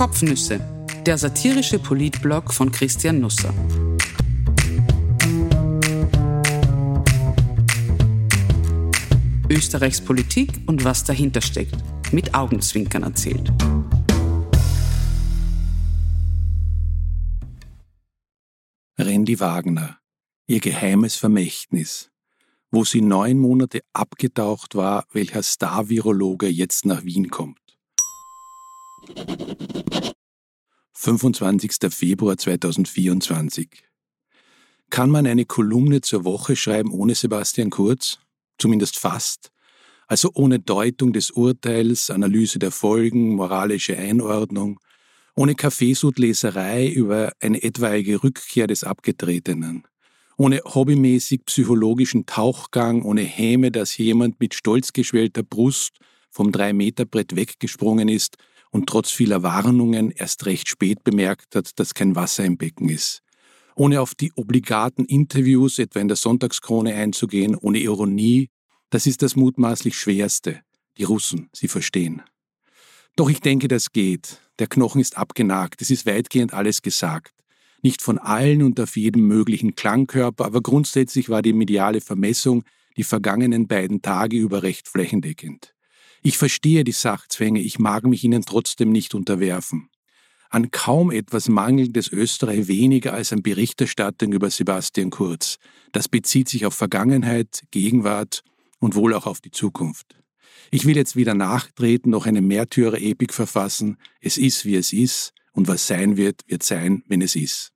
Kopfnüsse, der satirische Politblog von Christian Nusser. Österreichs Politik und was dahinter steckt, mit Augenzwinkern erzählt. Randy Wagner, ihr geheimes Vermächtnis. Wo sie neun Monate abgetaucht war, welcher Star-Virologe jetzt nach Wien kommt. 25. Februar 2024. Kann man eine Kolumne zur Woche schreiben ohne Sebastian Kurz? Zumindest fast. Also ohne Deutung des Urteils, Analyse der Folgen, moralische Einordnung, ohne Kaffeesudleserei über eine etwaige Rückkehr des Abgetretenen, ohne hobbymäßig psychologischen Tauchgang, ohne Häme, dass jemand mit stolz geschwellter Brust vom Drei-Meter-Brett weggesprungen ist und trotz vieler Warnungen erst recht spät bemerkt hat, dass kein Wasser im Becken ist. Ohne auf die obligaten Interviews etwa in der Sonntagskrone einzugehen, ohne Ironie, das ist das mutmaßlich Schwerste. Die Russen, sie verstehen. Doch ich denke, das geht. Der Knochen ist abgenagt, es ist weitgehend alles gesagt. Nicht von allen und auf jedem möglichen Klangkörper, aber grundsätzlich war die mediale Vermessung die vergangenen beiden Tage über recht flächendeckend. Ich verstehe die Sachzwänge, ich mag mich ihnen trotzdem nicht unterwerfen. An kaum etwas mangelt es Österreich weniger als an Berichterstattung über Sebastian Kurz. Das bezieht sich auf Vergangenheit, Gegenwart und wohl auch auf die Zukunft. Ich will jetzt wieder nachtreten, noch eine Märtyrer-Epik verfassen. Es ist, wie es ist, und was sein wird, wird sein, wenn es ist.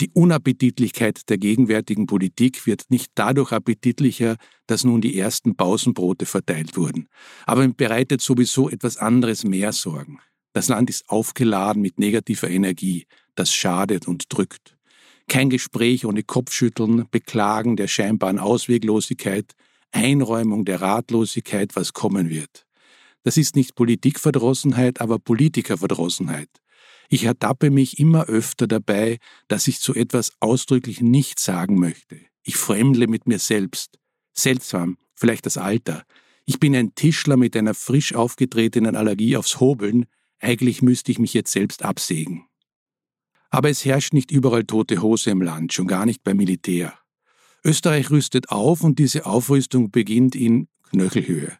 Die Unappetitlichkeit der gegenwärtigen Politik wird nicht dadurch appetitlicher, dass nun die ersten Pausenbrote verteilt wurden, aber bereitet sowieso etwas anderes mehr Sorgen. Das Land ist aufgeladen mit negativer Energie, das schadet und drückt. Kein Gespräch ohne Kopfschütteln, Beklagen der scheinbaren Ausweglosigkeit, Einräumung der Ratlosigkeit, was kommen wird. Das ist nicht Politikverdrossenheit, aber Politikerverdrossenheit. Ich ertappe mich immer öfter dabei, dass ich zu etwas ausdrücklich nicht sagen möchte. Ich fremdle mit mir selbst. Seltsam, vielleicht das Alter. Ich bin ein Tischler mit einer frisch aufgetretenen Allergie aufs Hobeln. Eigentlich müsste ich mich jetzt selbst absägen. Aber es herrscht nicht überall tote Hose im Land, schon gar nicht beim Militär. Österreich rüstet auf und diese Aufrüstung beginnt in Knöchelhöhe.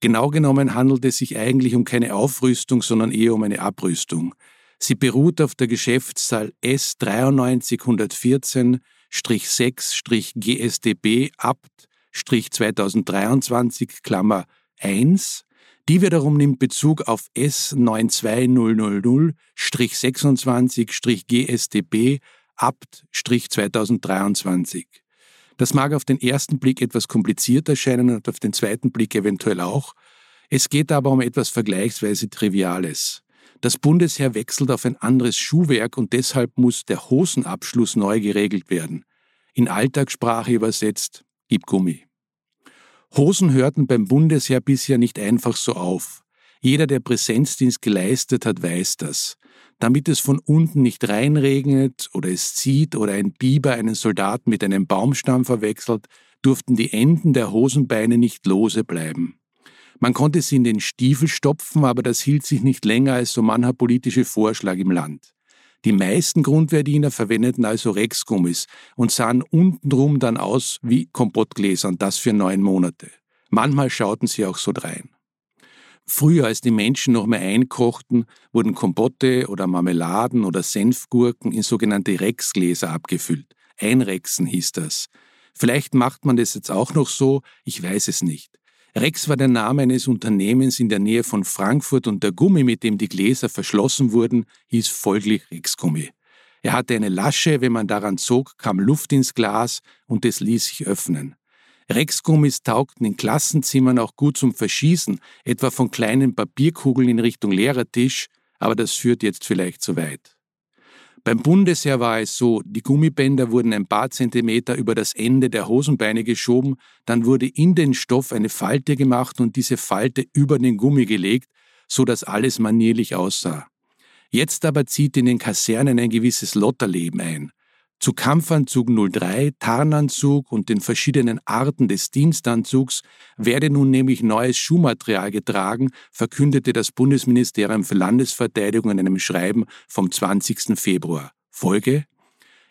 Genau genommen handelt es sich eigentlich um keine Aufrüstung, sondern eher um eine Abrüstung. Sie beruht auf der Geschäftszahl S9314-6-GSDB Abt-2023 Klammer 1. Die wiederum nimmt Bezug auf S92000-26-GSDB Abt-2023. Das mag auf den ersten Blick etwas kompliziert erscheinen und auf den zweiten Blick eventuell auch. Es geht aber um etwas vergleichsweise Triviales. Das Bundesheer wechselt auf ein anderes Schuhwerk und deshalb muss der Hosenabschluss neu geregelt werden. In Alltagssprache übersetzt, gib Gummi. Hosen hörten beim Bundesheer bisher nicht einfach so auf. Jeder, der Präsenzdienst geleistet hat, weiß das. Damit es von unten nicht reinregnet oder es zieht oder ein Biber einen Soldaten mit einem Baumstamm verwechselt, durften die Enden der Hosenbeine nicht lose bleiben. Man konnte sie in den Stiefel stopfen, aber das hielt sich nicht länger als so mancher politische Vorschlag im Land. Die meisten Grundwehrdiener verwendeten also Rexgummis und sahen untenrum dann aus wie Kompottgläser und das für neun Monate. Manchmal schauten sie auch so drein. Früher, als die Menschen noch mehr einkochten, wurden Kompotte oder Marmeladen oder Senfgurken in sogenannte Rexgläser abgefüllt. Einrexen hieß das. Vielleicht macht man das jetzt auch noch so, ich weiß es nicht. Rex war der Name eines Unternehmens in der Nähe von Frankfurt und der Gummi, mit dem die Gläser verschlossen wurden, hieß folglich Rexgummi. Er hatte eine Lasche, wenn man daran zog, kam Luft ins Glas und es ließ sich öffnen. Rexgummis taugten in Klassenzimmern auch gut zum Verschießen, etwa von kleinen Papierkugeln in Richtung Lehrertisch, aber das führt jetzt vielleicht zu weit. Beim Bundesheer war es so, die Gummibänder wurden ein paar Zentimeter über das Ende der Hosenbeine geschoben, dann wurde in den Stoff eine Falte gemacht und diese Falte über den Gummi gelegt, so dass alles manierlich aussah. Jetzt aber zieht in den Kasernen ein gewisses Lotterleben ein. Zu Kampfanzug 03, Tarnanzug und den verschiedenen Arten des Dienstanzugs werde nun nämlich neues Schuhmaterial getragen, verkündete das Bundesministerium für Landesverteidigung in einem Schreiben vom 20. Februar. Folge?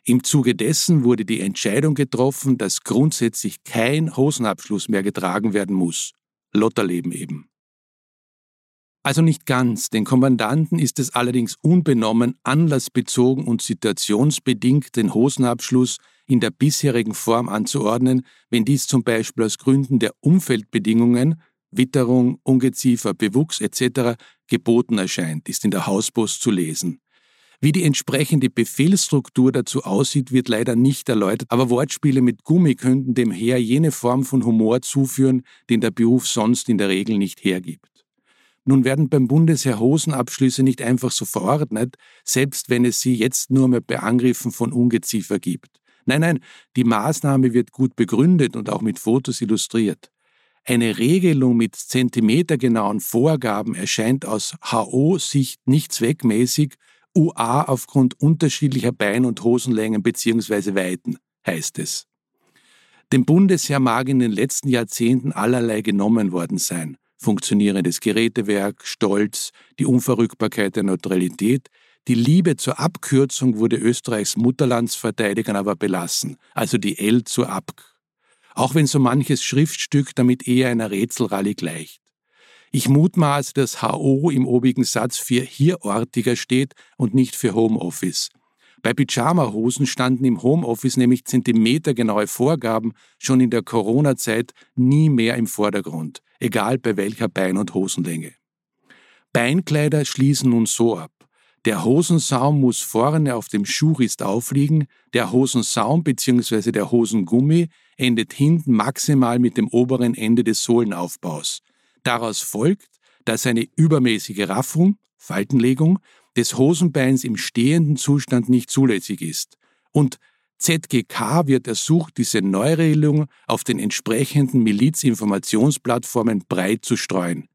Im Zuge dessen wurde die Entscheidung getroffen, dass grundsätzlich kein Hosenabschluss mehr getragen werden muss. Lotterleben eben. Also nicht ganz, den Kommandanten ist es allerdings unbenommen, anlassbezogen und situationsbedingt den Hosenabschluss in der bisherigen Form anzuordnen, wenn dies zum Beispiel aus Gründen der Umfeldbedingungen, Witterung, Ungeziefer, Bewuchs etc. geboten erscheint, ist in der Hauspost zu lesen. Wie die entsprechende Befehlsstruktur dazu aussieht, wird leider nicht erläutert, aber Wortspiele mit Gummi könnten dem Heer jene Form von Humor zuführen, den der Beruf sonst in der Regel nicht hergibt. Nun werden beim Bundesheer Hosenabschlüsse nicht einfach so verordnet, selbst wenn es sie jetzt nur mehr bei Angriffen von Ungeziefer gibt. Nein, nein, die Maßnahme wird gut begründet und auch mit Fotos illustriert. Eine Regelung mit zentimetergenauen Vorgaben erscheint aus HO-Sicht nicht zweckmäßig, UA aufgrund unterschiedlicher Bein- und Hosenlängen bzw. Weiten, heißt es. Dem Bundesheer mag in den letzten Jahrzehnten allerlei genommen worden sein funktionierendes Gerätewerk, Stolz, die Unverrückbarkeit der Neutralität, die Liebe zur Abkürzung wurde Österreichs Mutterlandsverteidigern aber belassen, also die L zur Abk. Auch wenn so manches Schriftstück damit eher einer Rätselrallye gleicht. Ich mutmaße, dass HO im obigen Satz für hierortiger steht und nicht für Homeoffice. Bei Pyjama-Hosen standen im Homeoffice nämlich zentimetergenaue Vorgaben schon in der Corona-Zeit nie mehr im Vordergrund egal bei welcher Bein- und Hosenlänge. Beinkleider schließen nun so ab. Der Hosensaum muss vorne auf dem Schuhrist aufliegen, der Hosensaum bzw. der Hosengummi endet hinten maximal mit dem oberen Ende des Sohlenaufbaus. Daraus folgt, dass eine übermäßige Raffung, Faltenlegung, des Hosenbeins im stehenden Zustand nicht zulässig ist. Und ZGK wird ersucht, diese Neuregelung auf den entsprechenden Milizinformationsplattformen breit zu streuen.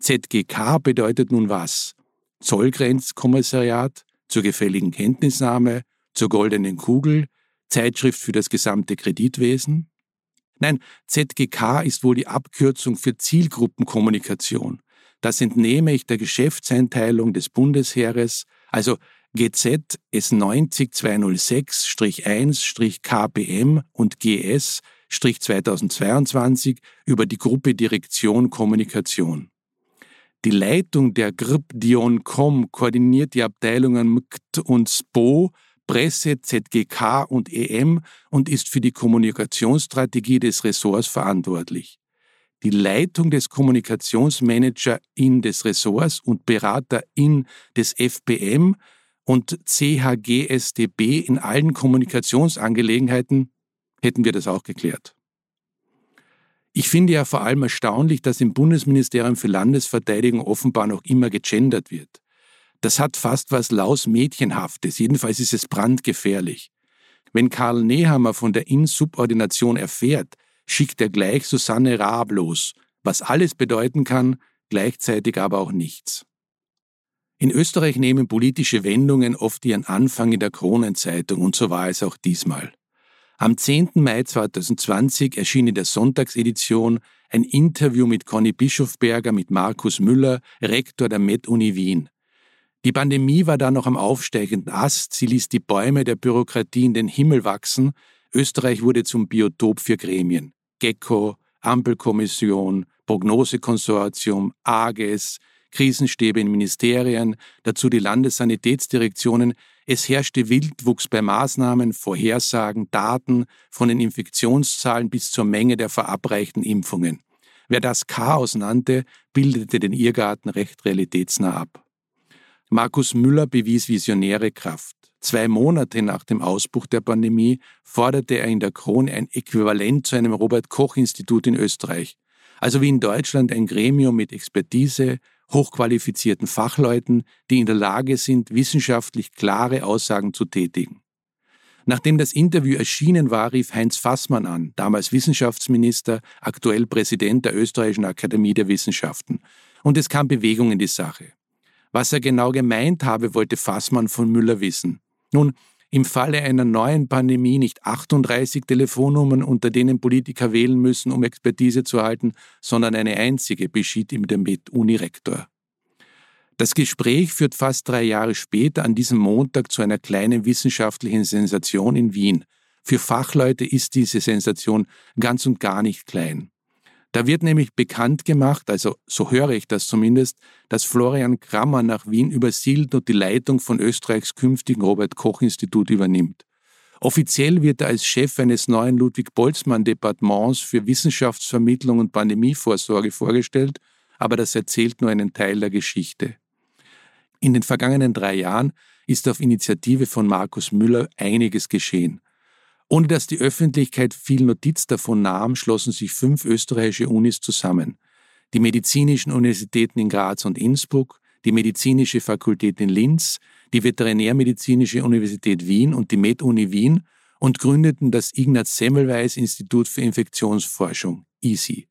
ZGK bedeutet nun was? Zollgrenzkommissariat, zur gefälligen Kenntnisnahme, zur goldenen Kugel, Zeitschrift für das gesamte Kreditwesen? Nein, ZGK ist wohl die Abkürzung für Zielgruppenkommunikation. Das entnehme ich der Geschäftseinteilung des Bundesheeres, also GZ S90206-1-KPM und GS-2022 über die Gruppe Direktion Kommunikation. Die Leitung der GRIP Dion.com koordiniert die Abteilungen MKT und SPO, Presse, ZGK und EM und ist für die Kommunikationsstrategie des Ressorts verantwortlich. Die Leitung des Kommunikationsmanager in des Ressorts und Berater in des FPM und CHGSDB in allen Kommunikationsangelegenheiten, hätten wir das auch geklärt. Ich finde ja vor allem erstaunlich, dass im Bundesministerium für Landesverteidigung offenbar noch immer gegendert wird. Das hat fast was Laus-Mädchenhaftes, jedenfalls ist es brandgefährlich. Wenn Karl Nehammer von der Insubordination erfährt, schickt er gleich Susanne Raab los, was alles bedeuten kann, gleichzeitig aber auch nichts. In Österreich nehmen politische Wendungen oft ihren Anfang in der Kronenzeitung und so war es auch diesmal. Am 10. Mai 2020 erschien in der Sonntagsedition ein Interview mit Conny Bischofberger mit Markus Müller, Rektor der Med-Uni Wien. Die Pandemie war da noch am aufsteigenden Ast, sie ließ die Bäume der Bürokratie in den Himmel wachsen, Österreich wurde zum Biotop für Gremien. GECKO, Ampelkommission, Prognosekonsortium, AGES, Krisenstäbe in Ministerien, dazu die Landessanitätsdirektionen. Es herrschte Wildwuchs bei Maßnahmen, Vorhersagen, Daten von den Infektionszahlen bis zur Menge der verabreichten Impfungen. Wer das Chaos nannte, bildete den Irrgarten recht realitätsnah ab. Markus Müller bewies visionäre Kraft. Zwei Monate nach dem Ausbruch der Pandemie forderte er in der Krone ein Äquivalent zu einem Robert Koch Institut in Österreich, also wie in Deutschland ein Gremium mit Expertise, hochqualifizierten Fachleuten, die in der Lage sind, wissenschaftlich klare Aussagen zu tätigen. Nachdem das Interview erschienen war, rief Heinz Fassmann an, damals Wissenschaftsminister, aktuell Präsident der Österreichischen Akademie der Wissenschaften. Und es kam Bewegung in die Sache. Was er genau gemeint habe, wollte Fassmann von Müller wissen. Nun, im Falle einer neuen Pandemie nicht 38 Telefonnummern, unter denen Politiker wählen müssen, um Expertise zu erhalten, sondern eine einzige, beschied ihm der Med-Uni-Rektor. Das Gespräch führt fast drei Jahre später an diesem Montag zu einer kleinen wissenschaftlichen Sensation in Wien. Für Fachleute ist diese Sensation ganz und gar nicht klein. Da wird nämlich bekannt gemacht, also so höre ich das zumindest, dass Florian Krammer nach Wien übersiedelt und die Leitung von Österreichs künftigen Robert Koch Institut übernimmt. Offiziell wird er als Chef eines neuen Ludwig Boltzmann Departements für Wissenschaftsvermittlung und Pandemievorsorge vorgestellt, aber das erzählt nur einen Teil der Geschichte. In den vergangenen drei Jahren ist auf Initiative von Markus Müller einiges geschehen. Ohne dass die Öffentlichkeit viel Notiz davon nahm, schlossen sich fünf österreichische Unis zusammen. Die medizinischen Universitäten in Graz und Innsbruck, die medizinische Fakultät in Linz, die Veterinärmedizinische Universität Wien und die MedUni Wien und gründeten das Ignaz Semmelweis Institut für Infektionsforschung, ISI.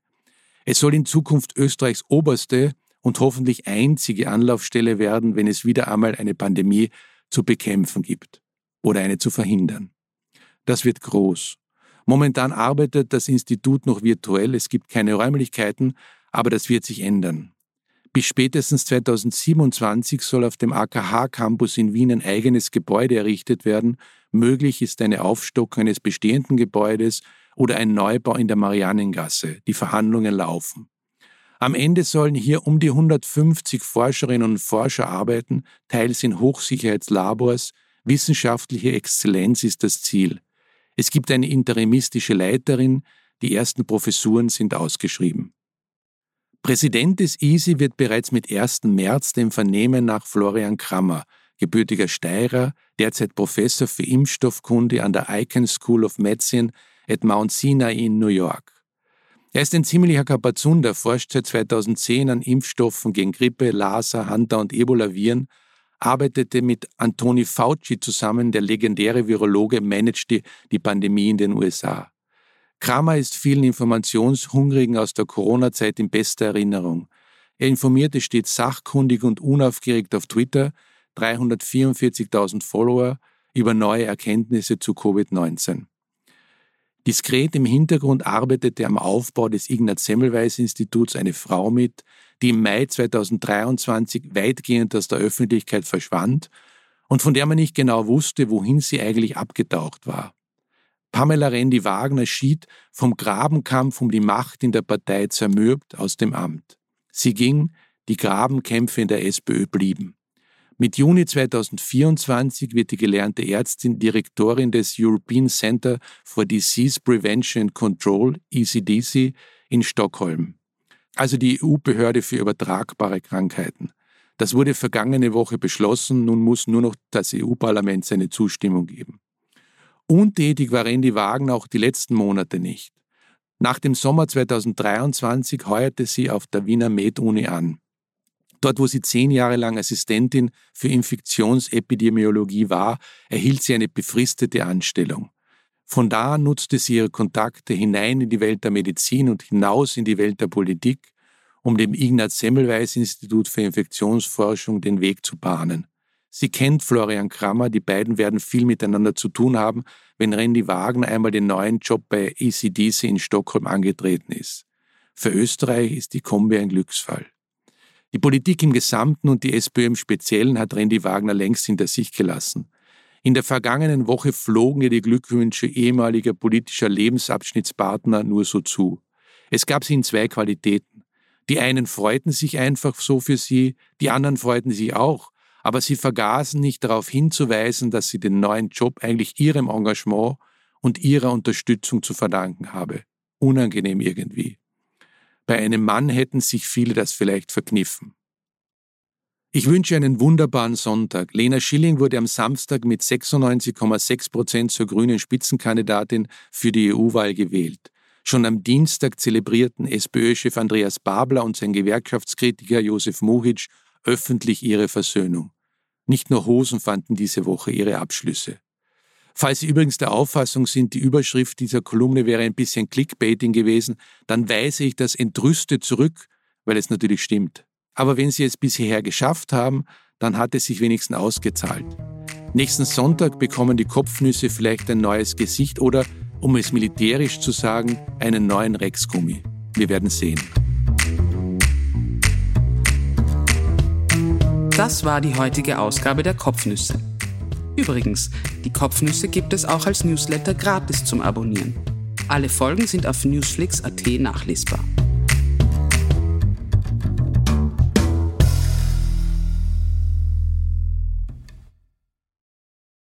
Es soll in Zukunft Österreichs oberste und hoffentlich einzige Anlaufstelle werden, wenn es wieder einmal eine Pandemie zu bekämpfen gibt oder eine zu verhindern. Das wird groß. Momentan arbeitet das Institut noch virtuell, es gibt keine Räumlichkeiten, aber das wird sich ändern. Bis spätestens 2027 soll auf dem AKH-Campus in Wien ein eigenes Gebäude errichtet werden. Möglich ist eine Aufstockung eines bestehenden Gebäudes oder ein Neubau in der Marianengasse. Die Verhandlungen laufen. Am Ende sollen hier um die 150 Forscherinnen und Forscher arbeiten, teils in Hochsicherheitslabors. Wissenschaftliche Exzellenz ist das Ziel. Es gibt eine interimistische Leiterin, die ersten Professuren sind ausgeschrieben. Präsident des ISI wird bereits mit 1. März dem Vernehmen nach Florian Krammer, gebürtiger Steirer, derzeit Professor für Impfstoffkunde an der Icahn School of Medicine at Mount Sinai in New York. Er ist ein ziemlicher Kapazunder, forscht seit 2010 an Impfstoffen gegen Grippe, Lassa, Hunter und Ebola-Viren arbeitete mit Antoni Fauci zusammen, der legendäre Virologe managte die Pandemie in den USA. Kramer ist vielen Informationshungrigen aus der Corona-Zeit in bester Erinnerung. Er informierte stets sachkundig und unaufgeregt auf Twitter, 344.000 Follower, über neue Erkenntnisse zu Covid-19. Diskret im Hintergrund arbeitete am Aufbau des Ignaz Semmelweis Instituts eine Frau mit, die im Mai 2023 weitgehend aus der Öffentlichkeit verschwand und von der man nicht genau wusste, wohin sie eigentlich abgetaucht war. Pamela Rendi-Wagner schied vom Grabenkampf um die Macht in der Partei zermürbt aus dem Amt. Sie ging, die Grabenkämpfe in der SPÖ blieben. Mit Juni 2024 wird die gelernte Ärztin Direktorin des European Center for Disease Prevention and Control, ECDC, in Stockholm also die EU-Behörde für übertragbare Krankheiten. Das wurde vergangene Woche beschlossen, nun muss nur noch das EU-Parlament seine Zustimmung geben. Untätig war Randy Wagen auch die letzten Monate nicht. Nach dem Sommer 2023 heuerte sie auf der Wiener Med-Uni an. Dort, wo sie zehn Jahre lang Assistentin für Infektionsepidemiologie war, erhielt sie eine befristete Anstellung. Von da nutzte sie ihre Kontakte hinein in die Welt der Medizin und hinaus in die Welt der Politik, um dem Ignaz Semmelweis Institut für Infektionsforschung den Weg zu bahnen. Sie kennt Florian Krammer, die beiden werden viel miteinander zu tun haben, wenn Randy Wagner einmal den neuen Job bei ECDC in Stockholm angetreten ist. Für Österreich ist die Kombi ein Glücksfall. Die Politik im Gesamten und die SPÖ im Speziellen hat Randy Wagner längst hinter sich gelassen. In der vergangenen Woche flogen ihr die Glückwünsche ehemaliger politischer Lebensabschnittspartner nur so zu. Es gab sie in zwei Qualitäten. Die einen freuten sich einfach so für sie, die anderen freuten sich auch, aber sie vergaßen nicht darauf hinzuweisen, dass sie den neuen Job eigentlich ihrem Engagement und ihrer Unterstützung zu verdanken habe. Unangenehm irgendwie. Bei einem Mann hätten sich viele das vielleicht verkniffen. Ich wünsche einen wunderbaren Sonntag. Lena Schilling wurde am Samstag mit 96,6 Prozent zur grünen Spitzenkandidatin für die EU-Wahl gewählt. Schon am Dienstag zelebrierten SPÖ-Chef Andreas Babler und sein Gewerkschaftskritiker Josef Muhic öffentlich ihre Versöhnung. Nicht nur Hosen fanden diese Woche ihre Abschlüsse. Falls Sie übrigens der Auffassung sind, die Überschrift dieser Kolumne wäre ein bisschen Clickbaiting gewesen, dann weise ich das entrüstet zurück, weil es natürlich stimmt. Aber wenn Sie es bis hierher geschafft haben, dann hat es sich wenigstens ausgezahlt. Nächsten Sonntag bekommen die Kopfnüsse vielleicht ein neues Gesicht oder, um es militärisch zu sagen, einen neuen Rexgummi. Wir werden sehen. Das war die heutige Ausgabe der Kopfnüsse. Übrigens, die Kopfnüsse gibt es auch als Newsletter gratis zum Abonnieren. Alle Folgen sind auf newsflix.at nachlesbar.